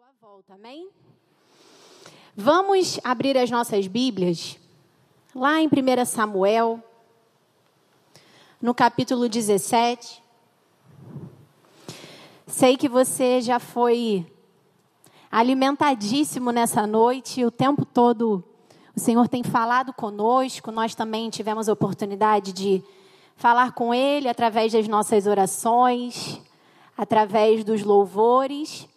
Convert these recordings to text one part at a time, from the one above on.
sua volta, amém? Vamos abrir as nossas Bíblias lá em 1 Samuel, no capítulo 17. Sei que você já foi alimentadíssimo nessa noite, o tempo todo o Senhor tem falado conosco, nós também tivemos a oportunidade de falar com Ele através das nossas orações, através dos louvores.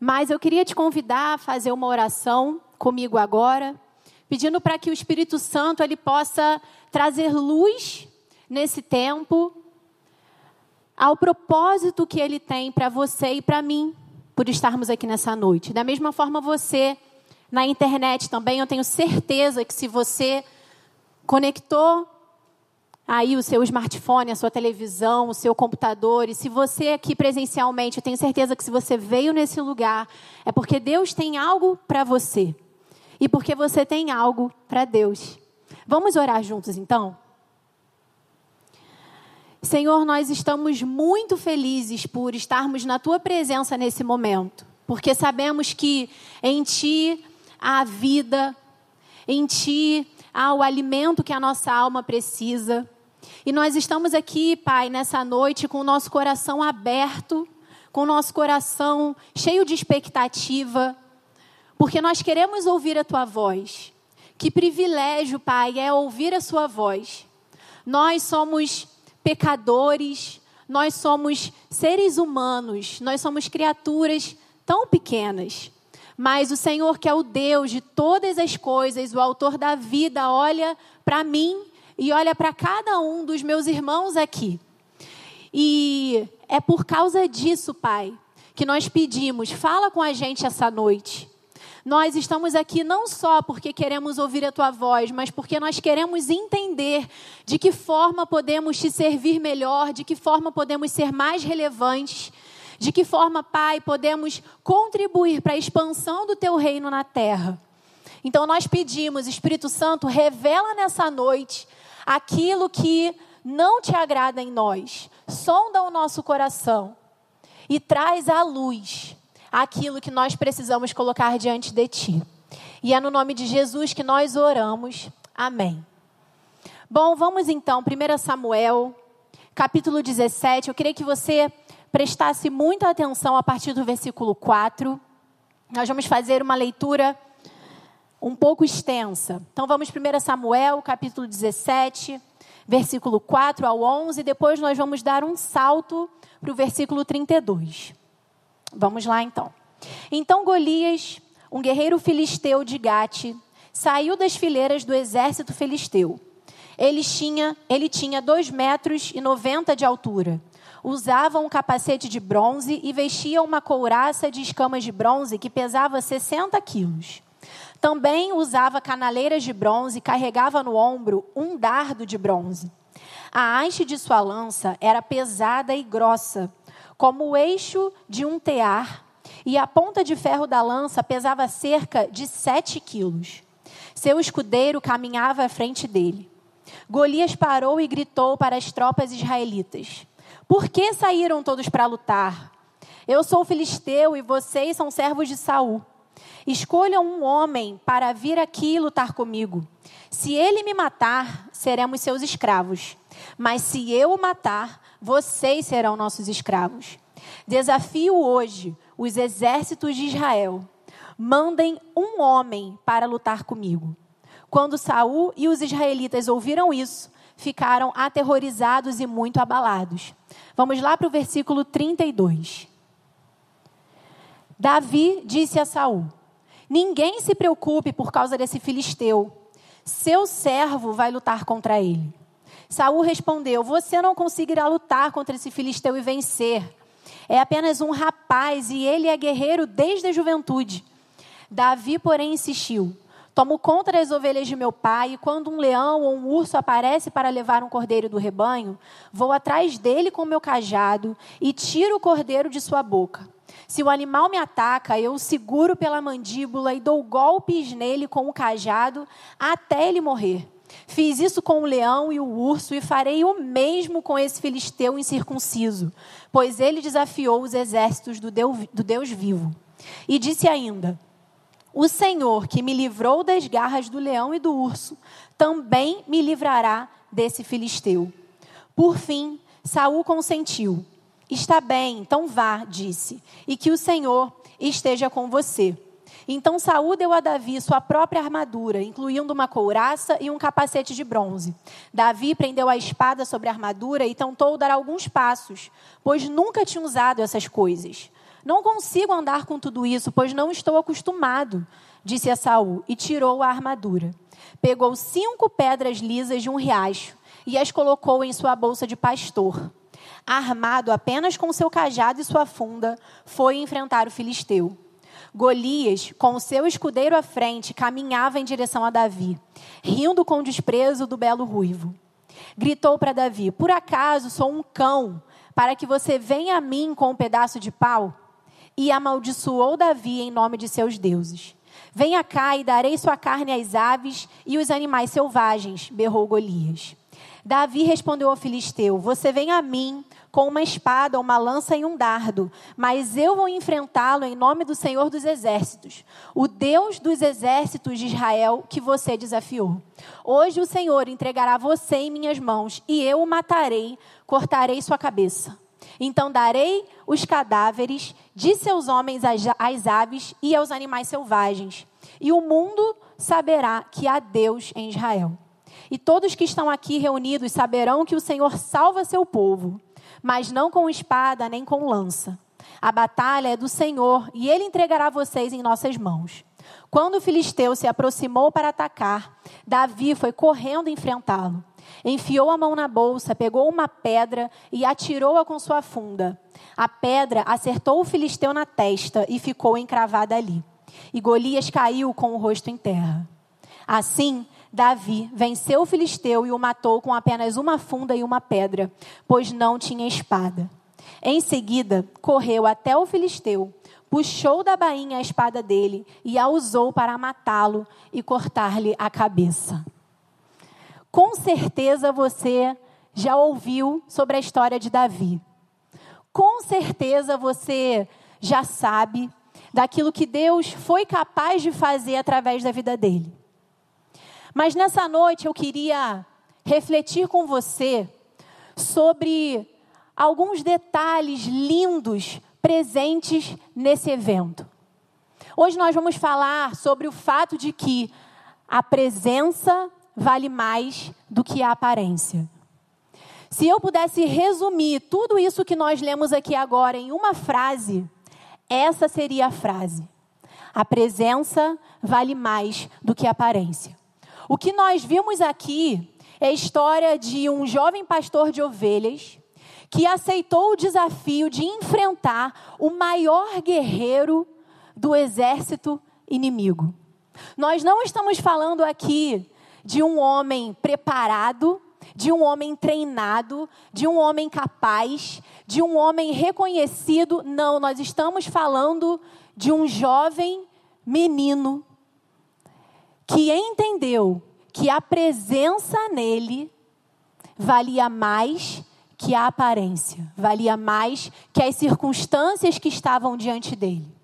Mas eu queria te convidar a fazer uma oração comigo agora, pedindo para que o Espírito Santo ele possa trazer luz nesse tempo ao propósito que ele tem para você e para mim, por estarmos aqui nessa noite. Da mesma forma você na internet também, eu tenho certeza que se você conectou aí o seu smartphone, a sua televisão, o seu computador. E se você aqui presencialmente, eu tenho certeza que se você veio nesse lugar, é porque Deus tem algo para você. E porque você tem algo para Deus. Vamos orar juntos então? Senhor, nós estamos muito felizes por estarmos na tua presença nesse momento, porque sabemos que em ti há vida, em ti há o alimento que a nossa alma precisa. E nós estamos aqui, Pai, nessa noite com o nosso coração aberto, com o nosso coração cheio de expectativa, porque nós queremos ouvir a tua voz. Que privilégio, Pai, é ouvir a sua voz. Nós somos pecadores, nós somos seres humanos, nós somos criaturas tão pequenas. Mas o Senhor, que é o Deus de todas as coisas, o autor da vida, olha para mim e olha para cada um dos meus irmãos aqui. E é por causa disso, Pai, que nós pedimos, fala com a gente essa noite. Nós estamos aqui não só porque queremos ouvir a tua voz, mas porque nós queremos entender de que forma podemos te servir melhor, de que forma podemos ser mais relevantes, de que forma, Pai, podemos contribuir para a expansão do teu reino na terra. Então nós pedimos, Espírito Santo, revela nessa noite aquilo que não te agrada em nós. Sonda o nosso coração e traz à luz aquilo que nós precisamos colocar diante de ti. E é no nome de Jesus que nós oramos. Amém. Bom, vamos então, 1 Samuel, capítulo 17. Eu queria que você prestasse muita atenção a partir do versículo 4. Nós vamos fazer uma leitura um pouco extensa. Então vamos 1 Samuel, capítulo 17, versículo 4 ao 11, depois nós vamos dar um salto para o versículo 32. Vamos lá então. Então Golias, um guerreiro filisteu de Gate, saiu das fileiras do exército filisteu. Ele tinha, ele tinha 2 metros e 90 de altura. Usava um capacete de bronze e vestia uma couraça de escamas de bronze que pesava 60 quilos. Também usava canaleiras de bronze e carregava no ombro um dardo de bronze. A haste de sua lança era pesada e grossa, como o eixo de um tear, e a ponta de ferro da lança pesava cerca de sete quilos. Seu escudeiro caminhava à frente dele. Golias parou e gritou para as tropas israelitas: Por que saíram todos para lutar? Eu sou filisteu e vocês são servos de Saul. Escolham um homem para vir aqui lutar comigo. Se ele me matar, seremos seus escravos. Mas se eu o matar, vocês serão nossos escravos. Desafio hoje os exércitos de Israel. Mandem um homem para lutar comigo. Quando Saul e os israelitas ouviram isso, ficaram aterrorizados e muito abalados. Vamos lá para o versículo 32. Davi disse a Saul: Ninguém se preocupe por causa desse filisteu. Seu servo vai lutar contra ele. Saul respondeu: Você não conseguirá lutar contra esse filisteu e vencer. É apenas um rapaz e ele é guerreiro desde a juventude. Davi, porém, insistiu: Tomo conta das ovelhas de meu pai, e quando um leão ou um urso aparece para levar um cordeiro do rebanho, vou atrás dele com meu cajado e tiro o cordeiro de sua boca. Se o animal me ataca, eu o seguro pela mandíbula e dou golpes nele com o cajado até ele morrer. Fiz isso com o leão e o urso e farei o mesmo com esse filisteu incircunciso, pois ele desafiou os exércitos do Deus, do Deus vivo. E disse ainda: O Senhor que me livrou das garras do leão e do urso, também me livrará desse filisteu. Por fim, Saul consentiu. Está bem, então vá, disse, e que o Senhor esteja com você. Então Saul deu a Davi sua própria armadura, incluindo uma couraça e um capacete de bronze. Davi prendeu a espada sobre a armadura e tentou dar alguns passos, pois nunca tinha usado essas coisas. Não consigo andar com tudo isso, pois não estou acostumado, disse a Saul, e tirou a armadura. Pegou cinco pedras lisas de um riacho e as colocou em sua bolsa de pastor. Armado apenas com seu cajado e sua funda, foi enfrentar o filisteu. Golias, com o seu escudeiro à frente, caminhava em direção a Davi, rindo com desprezo do belo ruivo. Gritou para Davi: Por acaso sou um cão, para que você venha a mim com um pedaço de pau? E amaldiçoou Davi em nome de seus deuses. Venha cá e darei sua carne às aves e os animais selvagens, berrou Golias. Davi respondeu ao filisteu: Você vem a mim com uma espada, uma lança e um dardo, mas eu vou enfrentá-lo em nome do Senhor dos Exércitos, o Deus dos exércitos de Israel que você desafiou. Hoje o Senhor entregará você em minhas mãos e eu o matarei, cortarei sua cabeça. Então darei os cadáveres de seus homens às aves e aos animais selvagens, e o mundo saberá que há Deus em Israel. E todos que estão aqui reunidos saberão que o Senhor salva seu povo mas não com espada nem com lança. A batalha é do Senhor e ele entregará vocês em nossas mãos. Quando o filisteu se aproximou para atacar, Davi foi correndo enfrentá-lo. Enfiou a mão na bolsa, pegou uma pedra e atirou-a com sua funda. A pedra acertou o filisteu na testa e ficou encravada ali. E Golias caiu com o rosto em terra. Assim, Davi venceu o filisteu e o matou com apenas uma funda e uma pedra, pois não tinha espada. Em seguida, correu até o filisteu, puxou da bainha a espada dele e a usou para matá-lo e cortar-lhe a cabeça. Com certeza você já ouviu sobre a história de Davi. Com certeza você já sabe daquilo que Deus foi capaz de fazer através da vida dele. Mas nessa noite eu queria refletir com você sobre alguns detalhes lindos presentes nesse evento. Hoje nós vamos falar sobre o fato de que a presença vale mais do que a aparência. Se eu pudesse resumir tudo isso que nós lemos aqui agora em uma frase, essa seria a frase: a presença vale mais do que a aparência. O que nós vimos aqui é a história de um jovem pastor de ovelhas que aceitou o desafio de enfrentar o maior guerreiro do exército inimigo. Nós não estamos falando aqui de um homem preparado, de um homem treinado, de um homem capaz, de um homem reconhecido. Não, nós estamos falando de um jovem menino que entendeu que a presença nele valia mais que a aparência, valia mais que as circunstâncias que estavam diante dele.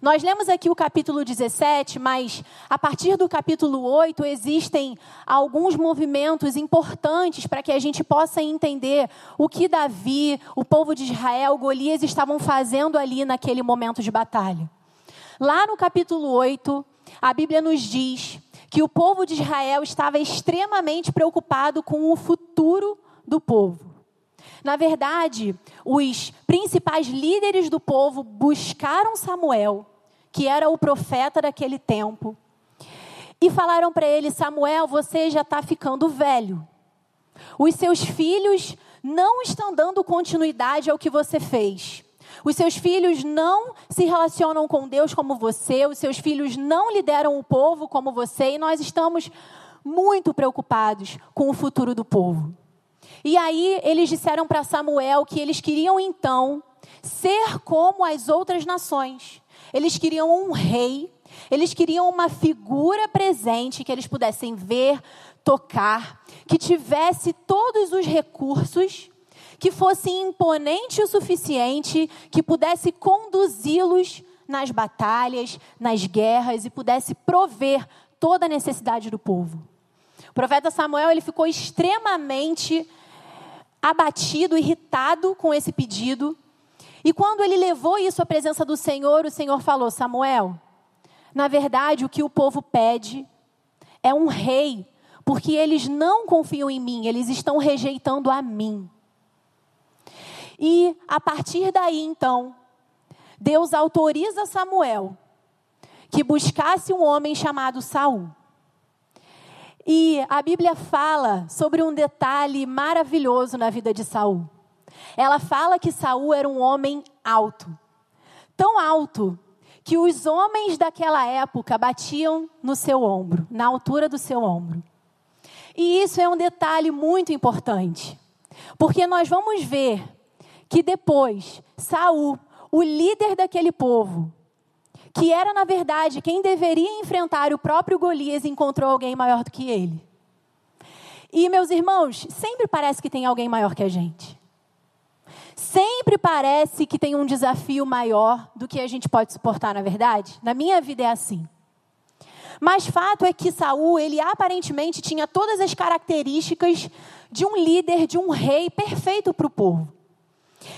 Nós lemos aqui o capítulo 17, mas a partir do capítulo 8 existem alguns movimentos importantes para que a gente possa entender o que Davi, o povo de Israel, Golias estavam fazendo ali naquele momento de batalha. Lá no capítulo 8, a Bíblia nos diz que o povo de Israel estava extremamente preocupado com o futuro do povo. Na verdade, os principais líderes do povo buscaram Samuel, que era o profeta daquele tempo, e falaram para ele: Samuel, você já está ficando velho. Os seus filhos não estão dando continuidade ao que você fez. Os seus filhos não se relacionam com Deus como você, os seus filhos não lideram o povo como você, e nós estamos muito preocupados com o futuro do povo. E aí eles disseram para Samuel que eles queriam então ser como as outras nações. Eles queriam um rei, eles queriam uma figura presente que eles pudessem ver, tocar, que tivesse todos os recursos que fosse imponente o suficiente que pudesse conduzi-los nas batalhas, nas guerras e pudesse prover toda a necessidade do povo. O profeta Samuel ele ficou extremamente abatido, irritado com esse pedido. E quando ele levou isso à presença do Senhor, o Senhor falou: Samuel, na verdade, o que o povo pede é um rei, porque eles não confiam em mim, eles estão rejeitando a mim. E a partir daí, então, Deus autoriza Samuel que buscasse um homem chamado Saul. E a Bíblia fala sobre um detalhe maravilhoso na vida de Saul. Ela fala que Saul era um homem alto. Tão alto que os homens daquela época batiam no seu ombro, na altura do seu ombro. E isso é um detalhe muito importante, porque nós vamos ver que depois Saul, o líder daquele povo, que era na verdade quem deveria enfrentar o próprio Golias, encontrou alguém maior do que ele. E meus irmãos, sempre parece que tem alguém maior que a gente. Sempre parece que tem um desafio maior do que a gente pode suportar, na verdade. Na minha vida é assim. Mas fato é que Saul, ele aparentemente tinha todas as características de um líder, de um rei perfeito para o povo.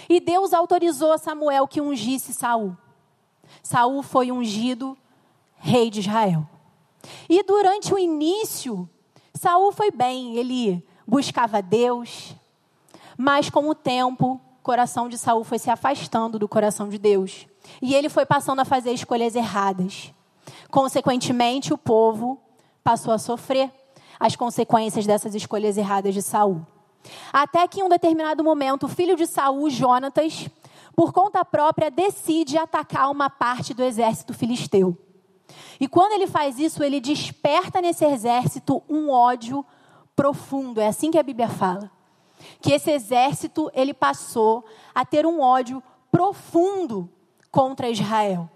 E Deus autorizou a Samuel que ungisse Saul. Saul foi ungido rei de Israel. E durante o início, Saul foi bem, ele buscava Deus, mas com o tempo, o coração de Saul foi se afastando do coração de Deus. E ele foi passando a fazer escolhas erradas. Consequentemente, o povo passou a sofrer as consequências dessas escolhas erradas de Saul. Até que em um determinado momento, o filho de Saul, Jonatas, por conta própria, decide atacar uma parte do exército filisteu. E quando ele faz isso, ele desperta nesse exército um ódio profundo. É assim que a Bíblia fala. Que esse exército, ele passou a ter um ódio profundo contra Israel.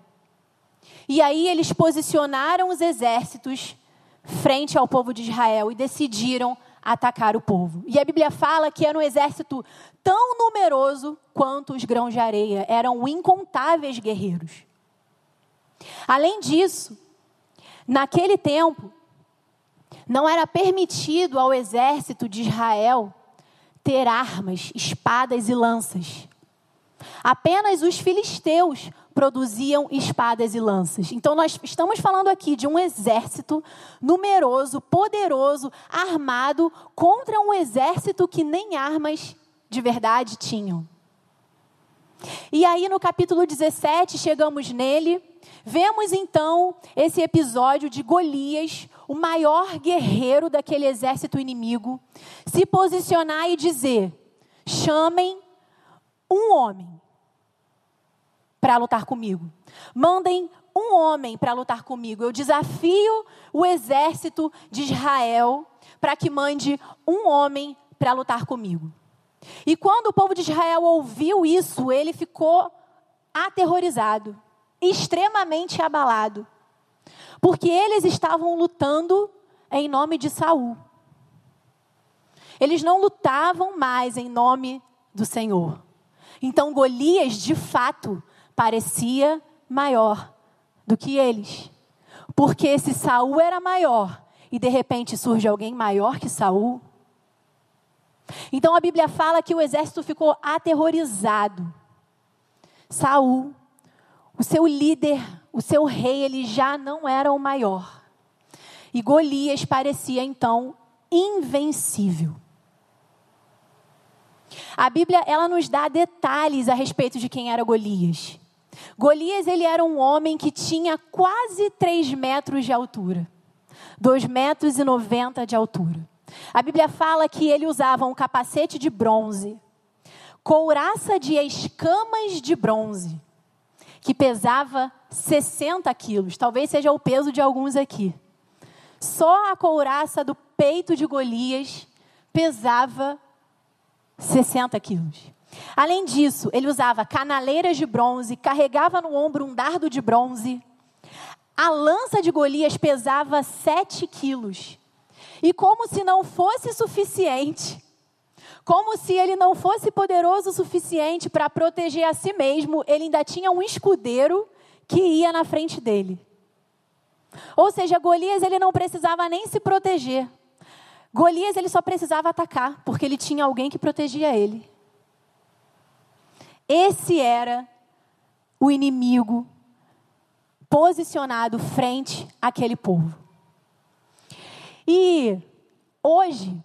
E aí eles posicionaram os exércitos frente ao povo de Israel e decidiram atacar o povo. E a Bíblia fala que era um exército tão numeroso quanto os grãos de areia, eram incontáveis guerreiros. Além disso, naquele tempo, não era permitido ao exército de Israel ter armas, espadas e lanças. Apenas os filisteus produziam espadas e lanças. Então, nós estamos falando aqui de um exército numeroso, poderoso, armado, contra um exército que nem armas de verdade tinham. E aí, no capítulo 17, chegamos nele, vemos então esse episódio de Golias, o maior guerreiro daquele exército inimigo, se posicionar e dizer: chamem um homem para lutar comigo. Mandem um homem para lutar comigo. Eu desafio o exército de Israel para que mande um homem para lutar comigo. E quando o povo de Israel ouviu isso, ele ficou aterrorizado, extremamente abalado, porque eles estavam lutando em nome de Saul. Eles não lutavam mais em nome do Senhor. Então Golias, de fato, parecia maior do que eles. Porque se Saul era maior e de repente surge alguém maior que Saul, então a Bíblia fala que o exército ficou aterrorizado. Saul, o seu líder, o seu rei, ele já não era o maior. E Golias parecia então invencível. A Bíblia ela nos dá detalhes a respeito de quem era Golias. Golias ele era um homem que tinha quase 3 metros de altura. 2 metros e 90 de altura. A Bíblia fala que ele usava um capacete de bronze, couraça de escamas de bronze, que pesava 60 quilos. Talvez seja o peso de alguns aqui. Só a couraça do peito de Golias pesava 60 quilos. Além disso, ele usava canaleiras de bronze, carregava no ombro um dardo de bronze. A lança de Golias pesava 7 quilos. E como se não fosse suficiente, como se ele não fosse poderoso o suficiente para proteger a si mesmo, ele ainda tinha um escudeiro que ia na frente dele. Ou seja, Golias ele não precisava nem se proteger. Golias ele só precisava atacar, porque ele tinha alguém que protegia ele. Esse era o inimigo posicionado frente àquele povo. E hoje,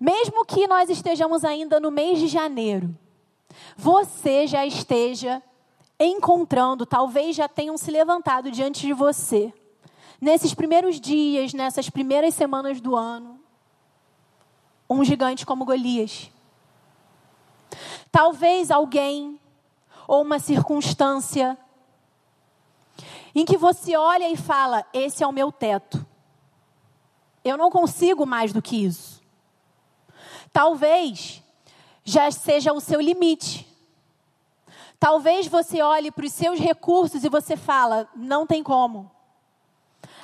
mesmo que nós estejamos ainda no mês de janeiro, você já esteja encontrando, talvez já tenham se levantado diante de você, nesses primeiros dias, nessas primeiras semanas do ano, um gigante como Golias. Talvez alguém ou uma circunstância em que você olha e fala: Esse é o meu teto. Eu não consigo mais do que isso. Talvez já seja o seu limite. Talvez você olhe para os seus recursos e você fala: não tem como.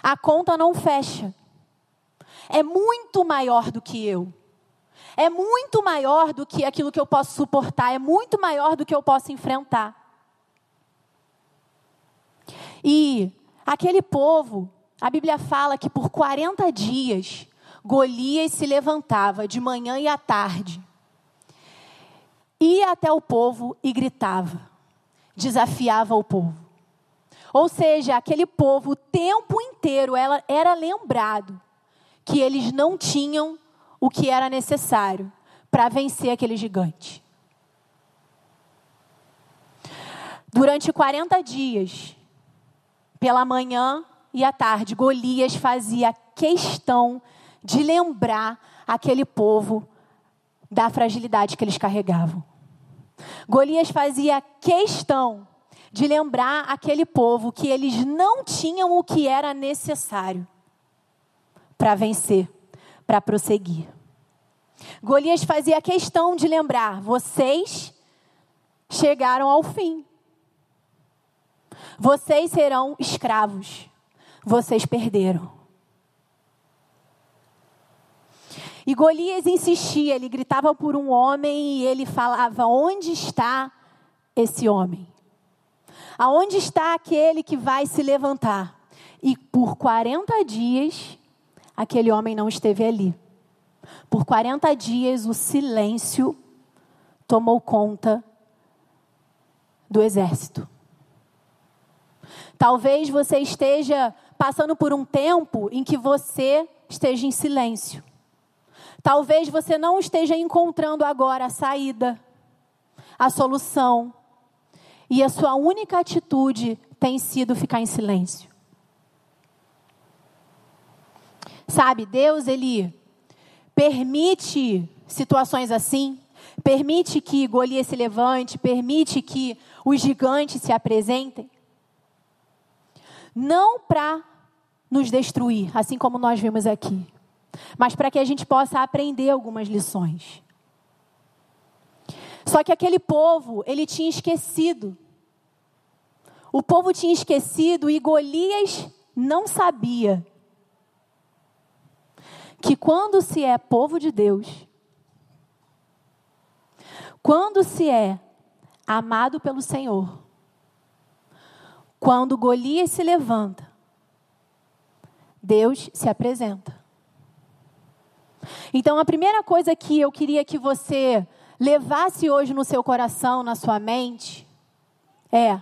A conta não fecha. É muito maior do que eu. É muito maior do que aquilo que eu posso suportar. É muito maior do que eu posso enfrentar. E aquele povo, a Bíblia fala que por 40 dias Golias se levantava de manhã e à tarde, ia até o povo e gritava, desafiava o povo. Ou seja, aquele povo o tempo inteiro ela, era lembrado que eles não tinham o que era necessário para vencer aquele gigante. Durante 40 dias, pela manhã e à tarde, Golias fazia questão de lembrar aquele povo da fragilidade que eles carregavam. Golias fazia questão de lembrar aquele povo que eles não tinham o que era necessário para vencer, para prosseguir. Golias fazia questão de lembrar: vocês chegaram ao fim. Vocês serão escravos. Vocês perderam. E Golias insistia, ele gritava por um homem e ele falava: Onde está esse homem? Aonde está aquele que vai se levantar? E por 40 dias, aquele homem não esteve ali. Por 40 dias, o silêncio tomou conta do exército. Talvez você esteja passando por um tempo em que você esteja em silêncio. Talvez você não esteja encontrando agora a saída, a solução, e a sua única atitude tem sido ficar em silêncio. Sabe, Deus, Ele permite situações assim, permite que Golias se levante, permite que os gigantes se apresentem, não para nos destruir, assim como nós vimos aqui, mas para que a gente possa aprender algumas lições. Só que aquele povo, ele tinha esquecido. O povo tinha esquecido e Golias não sabia que quando se é povo de Deus, quando se é amado pelo Senhor, quando Golias se levanta, Deus se apresenta. Então, a primeira coisa que eu queria que você levasse hoje no seu coração, na sua mente, é: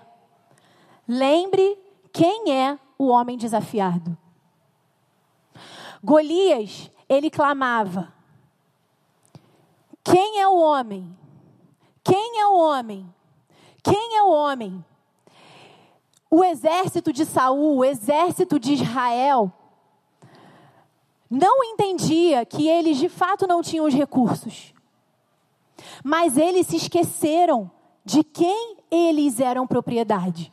lembre quem é o homem desafiado. Golias, ele clamava: Quem é o homem? Quem é o homem? Quem é o homem? O exército de Saul, o exército de Israel, não entendia que eles de fato não tinham os recursos. Mas eles se esqueceram de quem eles eram propriedade.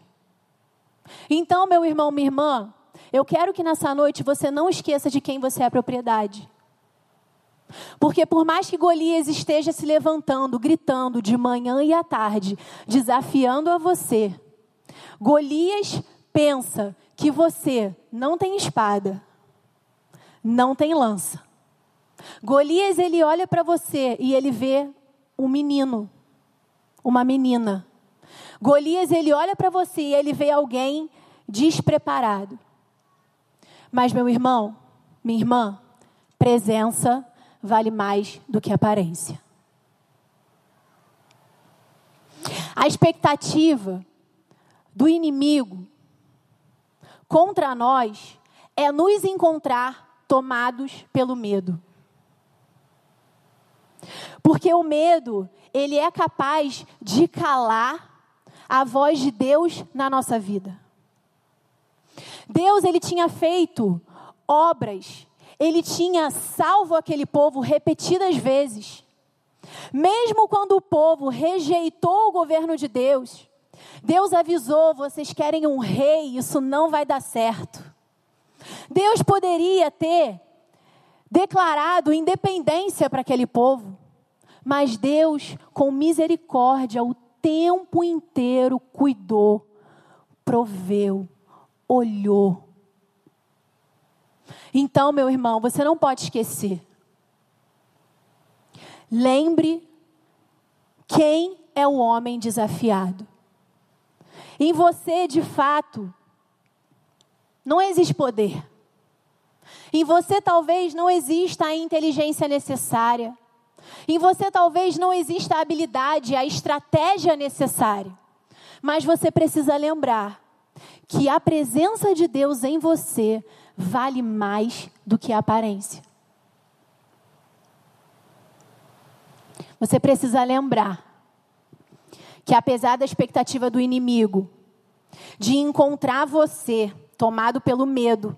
Então, meu irmão, minha irmã, eu quero que nessa noite você não esqueça de quem você é propriedade. Porque por mais que Golias esteja se levantando, gritando de manhã e à tarde, desafiando a você, Golias pensa que você não tem espada, não tem lança. Golias, ele olha para você e ele vê um menino, uma menina. Golias, ele olha para você e ele vê alguém despreparado. Mas, meu irmão, minha irmã, presença vale mais do que aparência. A expectativa do inimigo contra nós é nos encontrar tomados pelo medo. Porque o medo, ele é capaz de calar a voz de Deus na nossa vida. Deus, ele tinha feito obras, ele tinha salvo aquele povo repetidas vezes. Mesmo quando o povo rejeitou o governo de Deus, Deus avisou: vocês querem um rei, isso não vai dar certo. Deus poderia ter declarado independência para aquele povo, mas Deus, com misericórdia, o tempo inteiro cuidou, proveu, olhou. Então, meu irmão, você não pode esquecer. Lembre quem é o homem desafiado. Em você, de fato, não existe poder. Em você, talvez, não exista a inteligência necessária. Em você talvez não exista a habilidade, a estratégia necessária. Mas você precisa lembrar que a presença de Deus em você vale mais do que a aparência. Você precisa lembrar que apesar da expectativa do inimigo de encontrar você tomado pelo medo,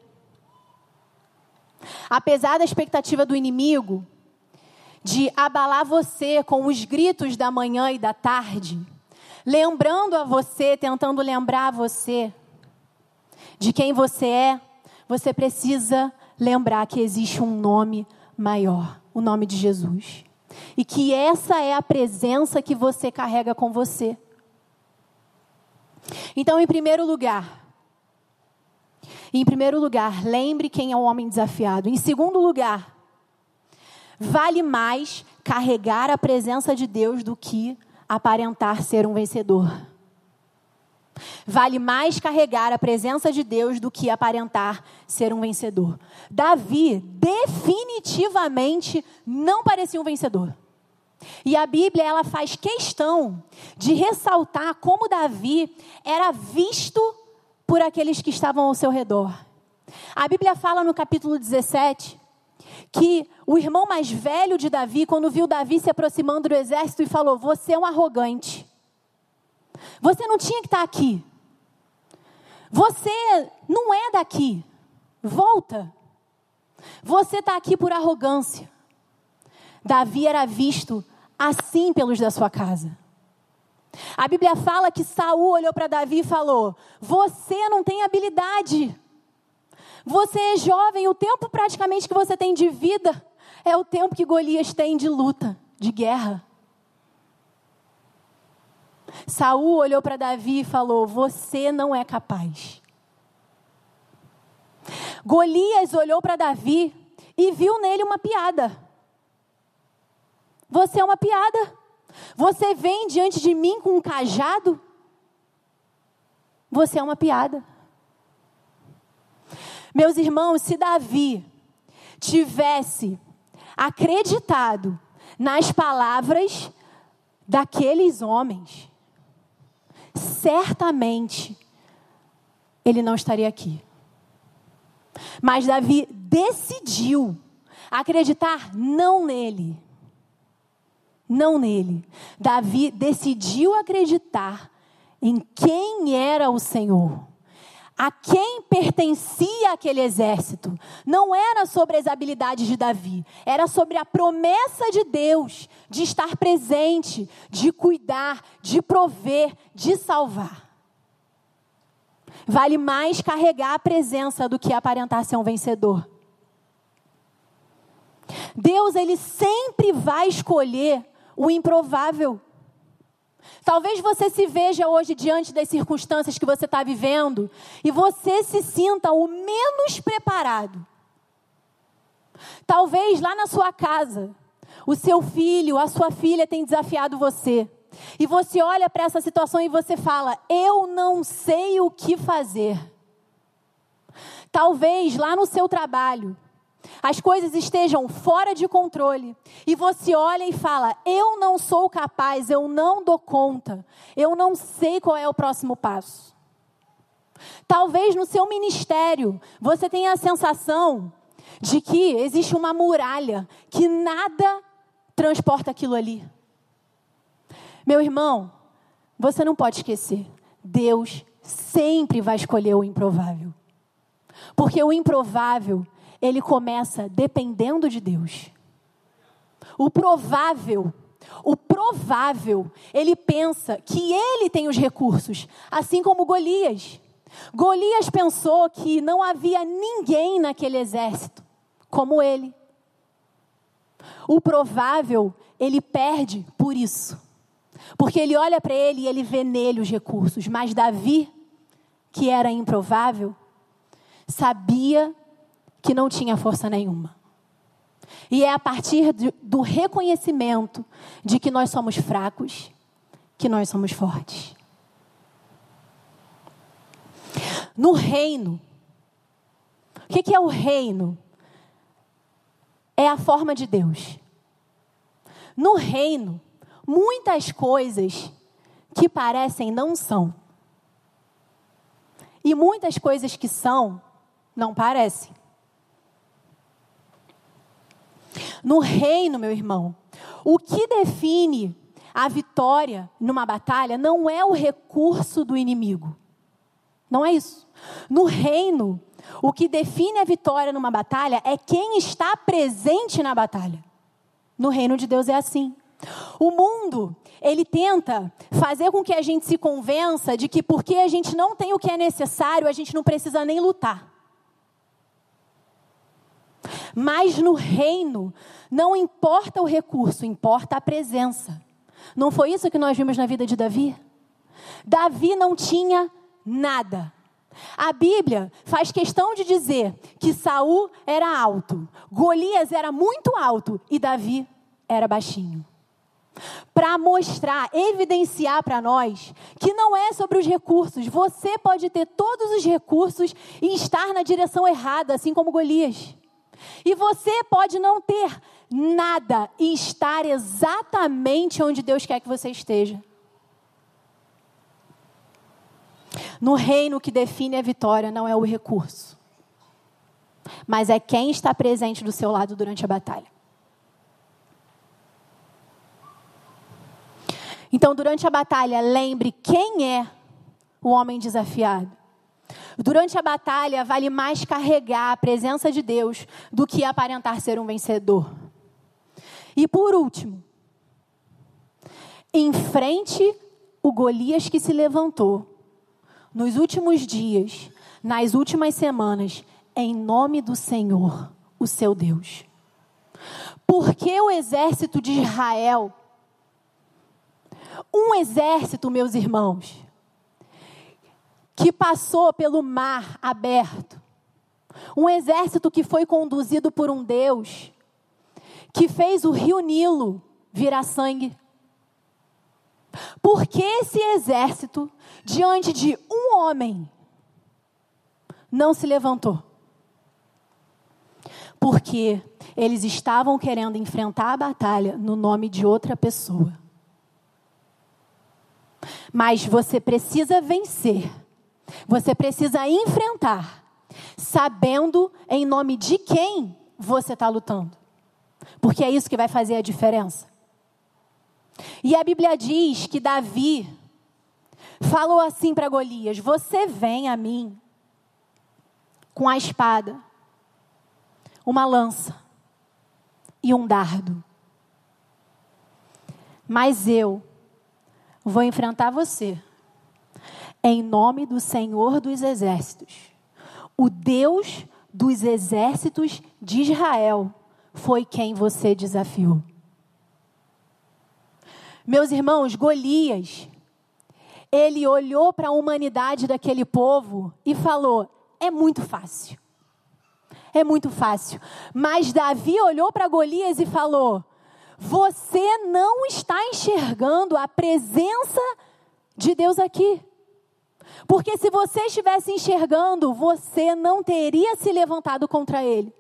apesar da expectativa do inimigo de abalar você com os gritos da manhã e da tarde, lembrando a você, tentando lembrar você de quem você é, você precisa lembrar que existe um nome maior, o nome de Jesus. E que essa é a presença que você carrega com você. Então, em primeiro lugar, em primeiro lugar, lembre quem é o homem desafiado. Em segundo lugar, Vale mais carregar a presença de Deus do que aparentar ser um vencedor. Vale mais carregar a presença de Deus do que aparentar ser um vencedor. Davi definitivamente não parecia um vencedor. E a Bíblia ela faz questão de ressaltar como Davi era visto por aqueles que estavam ao seu redor. A Bíblia fala no capítulo 17 que o irmão mais velho de Davi, quando viu Davi se aproximando do exército, e falou: Você é um arrogante. Você não tinha que estar aqui. Você não é daqui. Volta. Você está aqui por arrogância. Davi era visto assim pelos da sua casa. A Bíblia fala que Saul olhou para Davi e falou: Você não tem habilidade. Você é jovem, o tempo praticamente que você tem de vida é o tempo que Golias tem de luta, de guerra. Saul olhou para Davi e falou: Você não é capaz. Golias olhou para Davi e viu nele uma piada. Você é uma piada. Você vem diante de mim com um cajado. Você é uma piada. Meus irmãos, se Davi tivesse acreditado nas palavras daqueles homens, certamente ele não estaria aqui. Mas Davi decidiu acreditar não nele. Não nele. Davi decidiu acreditar em quem era o Senhor a quem pertencia aquele exército. Não era sobre as habilidades de Davi, era sobre a promessa de Deus de estar presente, de cuidar, de prover, de salvar. Vale mais carregar a presença do que aparentar ser um vencedor. Deus, ele sempre vai escolher o improvável. Talvez você se veja hoje diante das circunstâncias que você está vivendo e você se sinta o menos preparado. Talvez lá na sua casa, o seu filho, a sua filha tem desafiado você. e você olha para essa situação e você fala: Eu não sei o que fazer. Talvez lá no seu trabalho, as coisas estejam fora de controle e você olha e fala: Eu não sou capaz, eu não dou conta, eu não sei qual é o próximo passo. Talvez no seu ministério você tenha a sensação de que existe uma muralha que nada transporta aquilo ali. Meu irmão, você não pode esquecer: Deus sempre vai escolher o improvável. Porque o improvável ele começa dependendo de Deus. O provável, o provável, ele pensa que ele tem os recursos, assim como Golias. Golias pensou que não havia ninguém naquele exército como ele. O provável, ele perde por isso. Porque ele olha para ele e ele vê nele os recursos. Mas Davi, que era improvável, sabia que não tinha força nenhuma. E é a partir do reconhecimento de que nós somos fracos que nós somos fortes. No reino, o que é o reino? É a forma de Deus. No reino, muitas coisas que parecem não são. E muitas coisas que são, não parecem. No reino, meu irmão, o que define a vitória numa batalha não é o recurso do inimigo. Não é isso. No reino, o que define a vitória numa batalha é quem está presente na batalha. No reino de Deus é assim. O mundo, ele tenta fazer com que a gente se convença de que porque a gente não tem o que é necessário, a gente não precisa nem lutar. Mas no reino, não importa o recurso, importa a presença. Não foi isso que nós vimos na vida de Davi? Davi não tinha nada. A Bíblia faz questão de dizer que Saul era alto, Golias era muito alto e Davi era baixinho. Para mostrar, evidenciar para nós que não é sobre os recursos. Você pode ter todos os recursos e estar na direção errada, assim como Golias. E você pode não ter nada e estar exatamente onde Deus quer que você esteja. No reino, que define a vitória não é o recurso, mas é quem está presente do seu lado durante a batalha. Então, durante a batalha, lembre quem é o homem desafiado. Durante a batalha, vale mais carregar a presença de Deus do que aparentar ser um vencedor. E por último, enfrente o Golias que se levantou nos últimos dias, nas últimas semanas, em nome do Senhor, o seu Deus. Porque o exército de Israel, um exército, meus irmãos, que passou pelo mar aberto, um exército que foi conduzido por um Deus que fez o rio Nilo virar sangue. Porque esse exército, diante de um homem, não se levantou? Porque eles estavam querendo enfrentar a batalha no nome de outra pessoa. Mas você precisa vencer, você precisa enfrentar, sabendo em nome de quem você está lutando. Porque é isso que vai fazer a diferença. E a Bíblia diz que Davi falou assim para Golias: Você vem a mim com a espada, uma lança e um dardo. Mas eu vou enfrentar você em nome do Senhor dos Exércitos, o Deus dos exércitos de Israel foi quem você desafiou. Meus irmãos, Golias, ele olhou para a humanidade daquele povo e falou: é muito fácil. É muito fácil. Mas Davi olhou para Golias e falou: você não está enxergando a presença de Deus aqui. Porque se você estivesse enxergando, você não teria se levantado contra ele.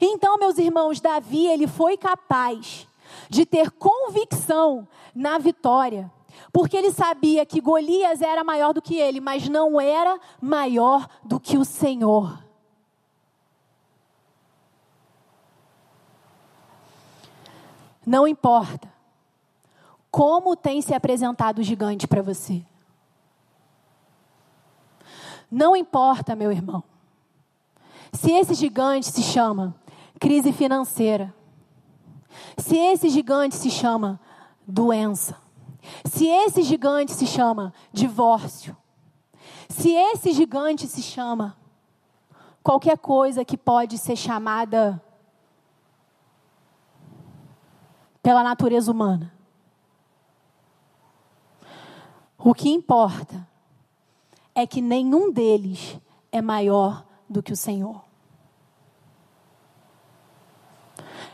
Então, meus irmãos, Davi, ele foi capaz de ter convicção na vitória. Porque ele sabia que Golias era maior do que ele, mas não era maior do que o Senhor. Não importa como tem se apresentado o gigante para você. Não importa, meu irmão, se esse gigante se chama crise financeira, se esse gigante se chama doença, se esse gigante se chama divórcio, se esse gigante se chama qualquer coisa que pode ser chamada pela natureza humana. O que importa é que nenhum deles é maior do que o Senhor.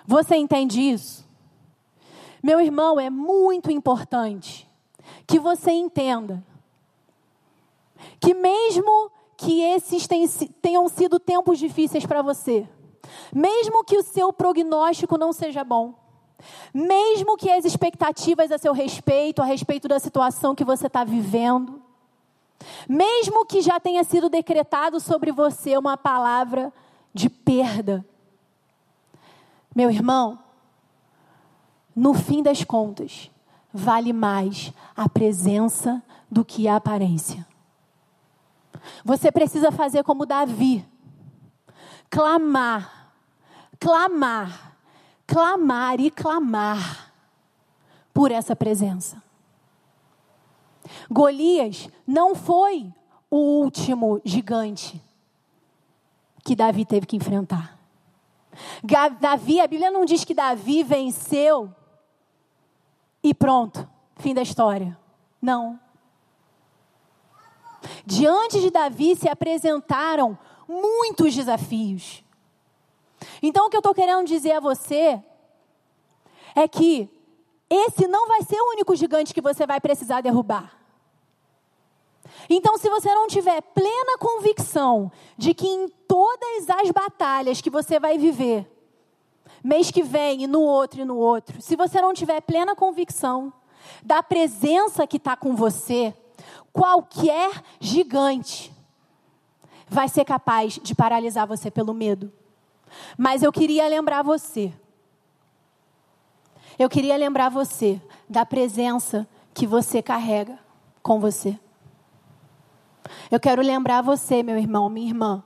Você entende isso? Meu irmão, é muito importante que você entenda que, mesmo que esses tenham sido tempos difíceis para você, mesmo que o seu prognóstico não seja bom, mesmo que as expectativas a seu respeito, a respeito da situação que você está vivendo, mesmo que já tenha sido decretado sobre você uma palavra de perda, meu irmão, no fim das contas, vale mais a presença do que a aparência. Você precisa fazer como Davi: clamar, clamar, clamar e clamar por essa presença. Golias não foi o último gigante que Davi teve que enfrentar. Davi, a Bíblia não diz que Davi venceu e pronto, fim da história. Não. Diante de Davi se apresentaram muitos desafios. Então, o que eu estou querendo dizer a você é que esse não vai ser o único gigante que você vai precisar derrubar. Então, se você não tiver plena convicção de que em todas as batalhas que você vai viver, mês que vem e no outro e no outro, se você não tiver plena convicção da presença que está com você, qualquer gigante vai ser capaz de paralisar você pelo medo. Mas eu queria lembrar você, eu queria lembrar você da presença que você carrega com você. Eu quero lembrar você, meu irmão, minha irmã,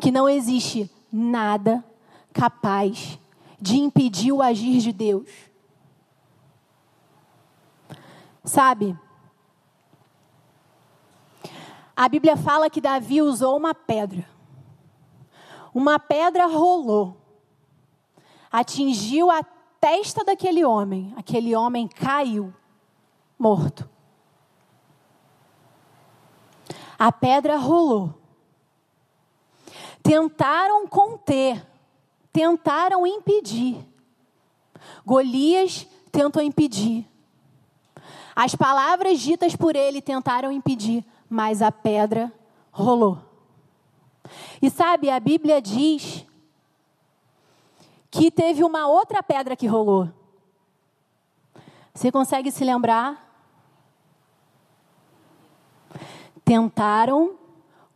que não existe nada capaz de impedir o agir de Deus. Sabe? A Bíblia fala que Davi usou uma pedra. Uma pedra rolou, atingiu a testa daquele homem. Aquele homem caiu, morto. A pedra rolou. Tentaram conter, tentaram impedir. Golias tentou impedir. As palavras ditas por ele tentaram impedir, mas a pedra rolou. E sabe, a Bíblia diz que teve uma outra pedra que rolou. Você consegue se lembrar? Tentaram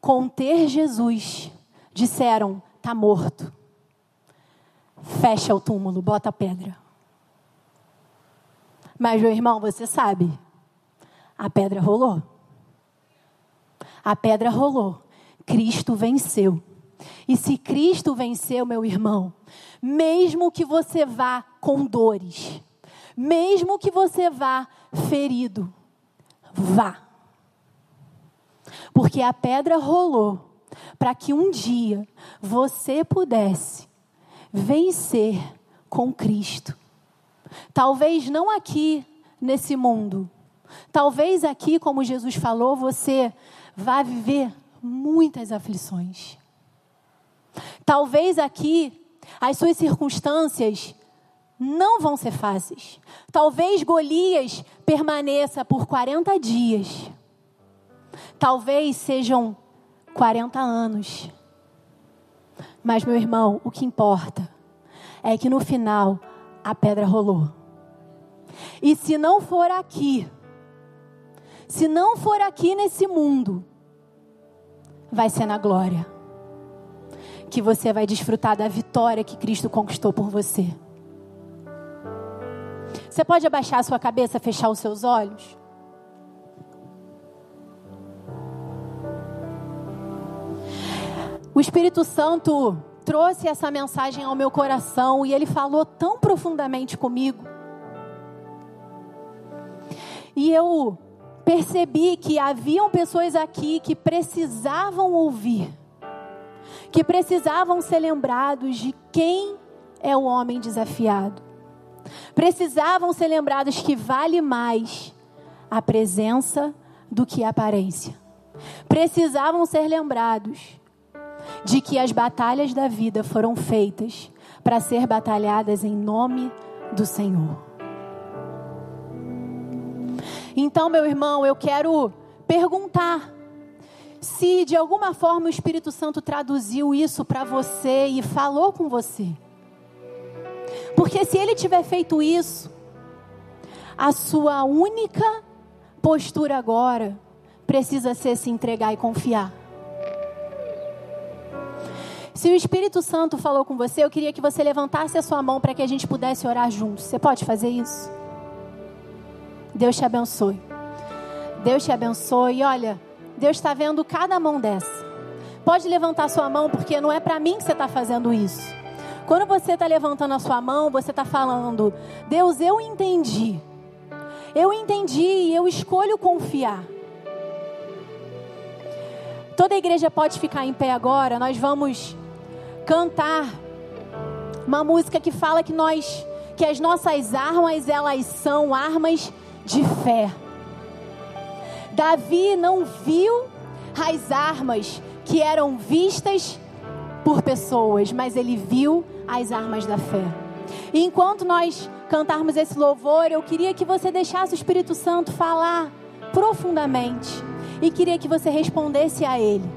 conter Jesus. Disseram: está morto. Fecha o túmulo, bota a pedra. Mas, meu irmão, você sabe, a pedra rolou. A pedra rolou. Cristo venceu. E se Cristo venceu, meu irmão, mesmo que você vá com dores, mesmo que você vá ferido, vá. Porque a pedra rolou para que um dia você pudesse vencer com Cristo. Talvez não aqui nesse mundo. Talvez aqui, como Jesus falou, você vá viver muitas aflições. Talvez aqui as suas circunstâncias não vão ser fáceis. Talvez Golias permaneça por 40 dias. Talvez sejam 40 anos. Mas, meu irmão, o que importa é que no final a pedra rolou. E se não for aqui, se não for aqui nesse mundo, vai ser na glória. Que você vai desfrutar da vitória que Cristo conquistou por você. Você pode abaixar a sua cabeça, fechar os seus olhos? O Espírito Santo trouxe essa mensagem ao meu coração e ele falou tão profundamente comigo. E eu percebi que haviam pessoas aqui que precisavam ouvir, que precisavam ser lembrados de quem é o homem desafiado. Precisavam ser lembrados que vale mais a presença do que a aparência. Precisavam ser lembrados de que as batalhas da vida foram feitas para ser batalhadas em nome do Senhor. Então, meu irmão, eu quero perguntar se de alguma forma o Espírito Santo traduziu isso para você e falou com você. Porque se ele tiver feito isso, a sua única postura agora precisa ser se entregar e confiar. Se o Espírito Santo falou com você, eu queria que você levantasse a sua mão para que a gente pudesse orar juntos. Você pode fazer isso? Deus te abençoe. Deus te abençoe. Olha, Deus está vendo cada mão dessa. Pode levantar sua mão, porque não é para mim que você está fazendo isso. Quando você está levantando a sua mão, você está falando: Deus, eu entendi. Eu entendi e eu escolho confiar. Toda a igreja pode ficar em pé agora. Nós vamos cantar uma música que fala que nós que as nossas armas elas são armas de fé. Davi não viu as armas que eram vistas por pessoas, mas ele viu as armas da fé. E enquanto nós cantarmos esse louvor, eu queria que você deixasse o Espírito Santo falar profundamente e queria que você respondesse a ele.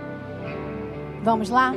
Vamos lá?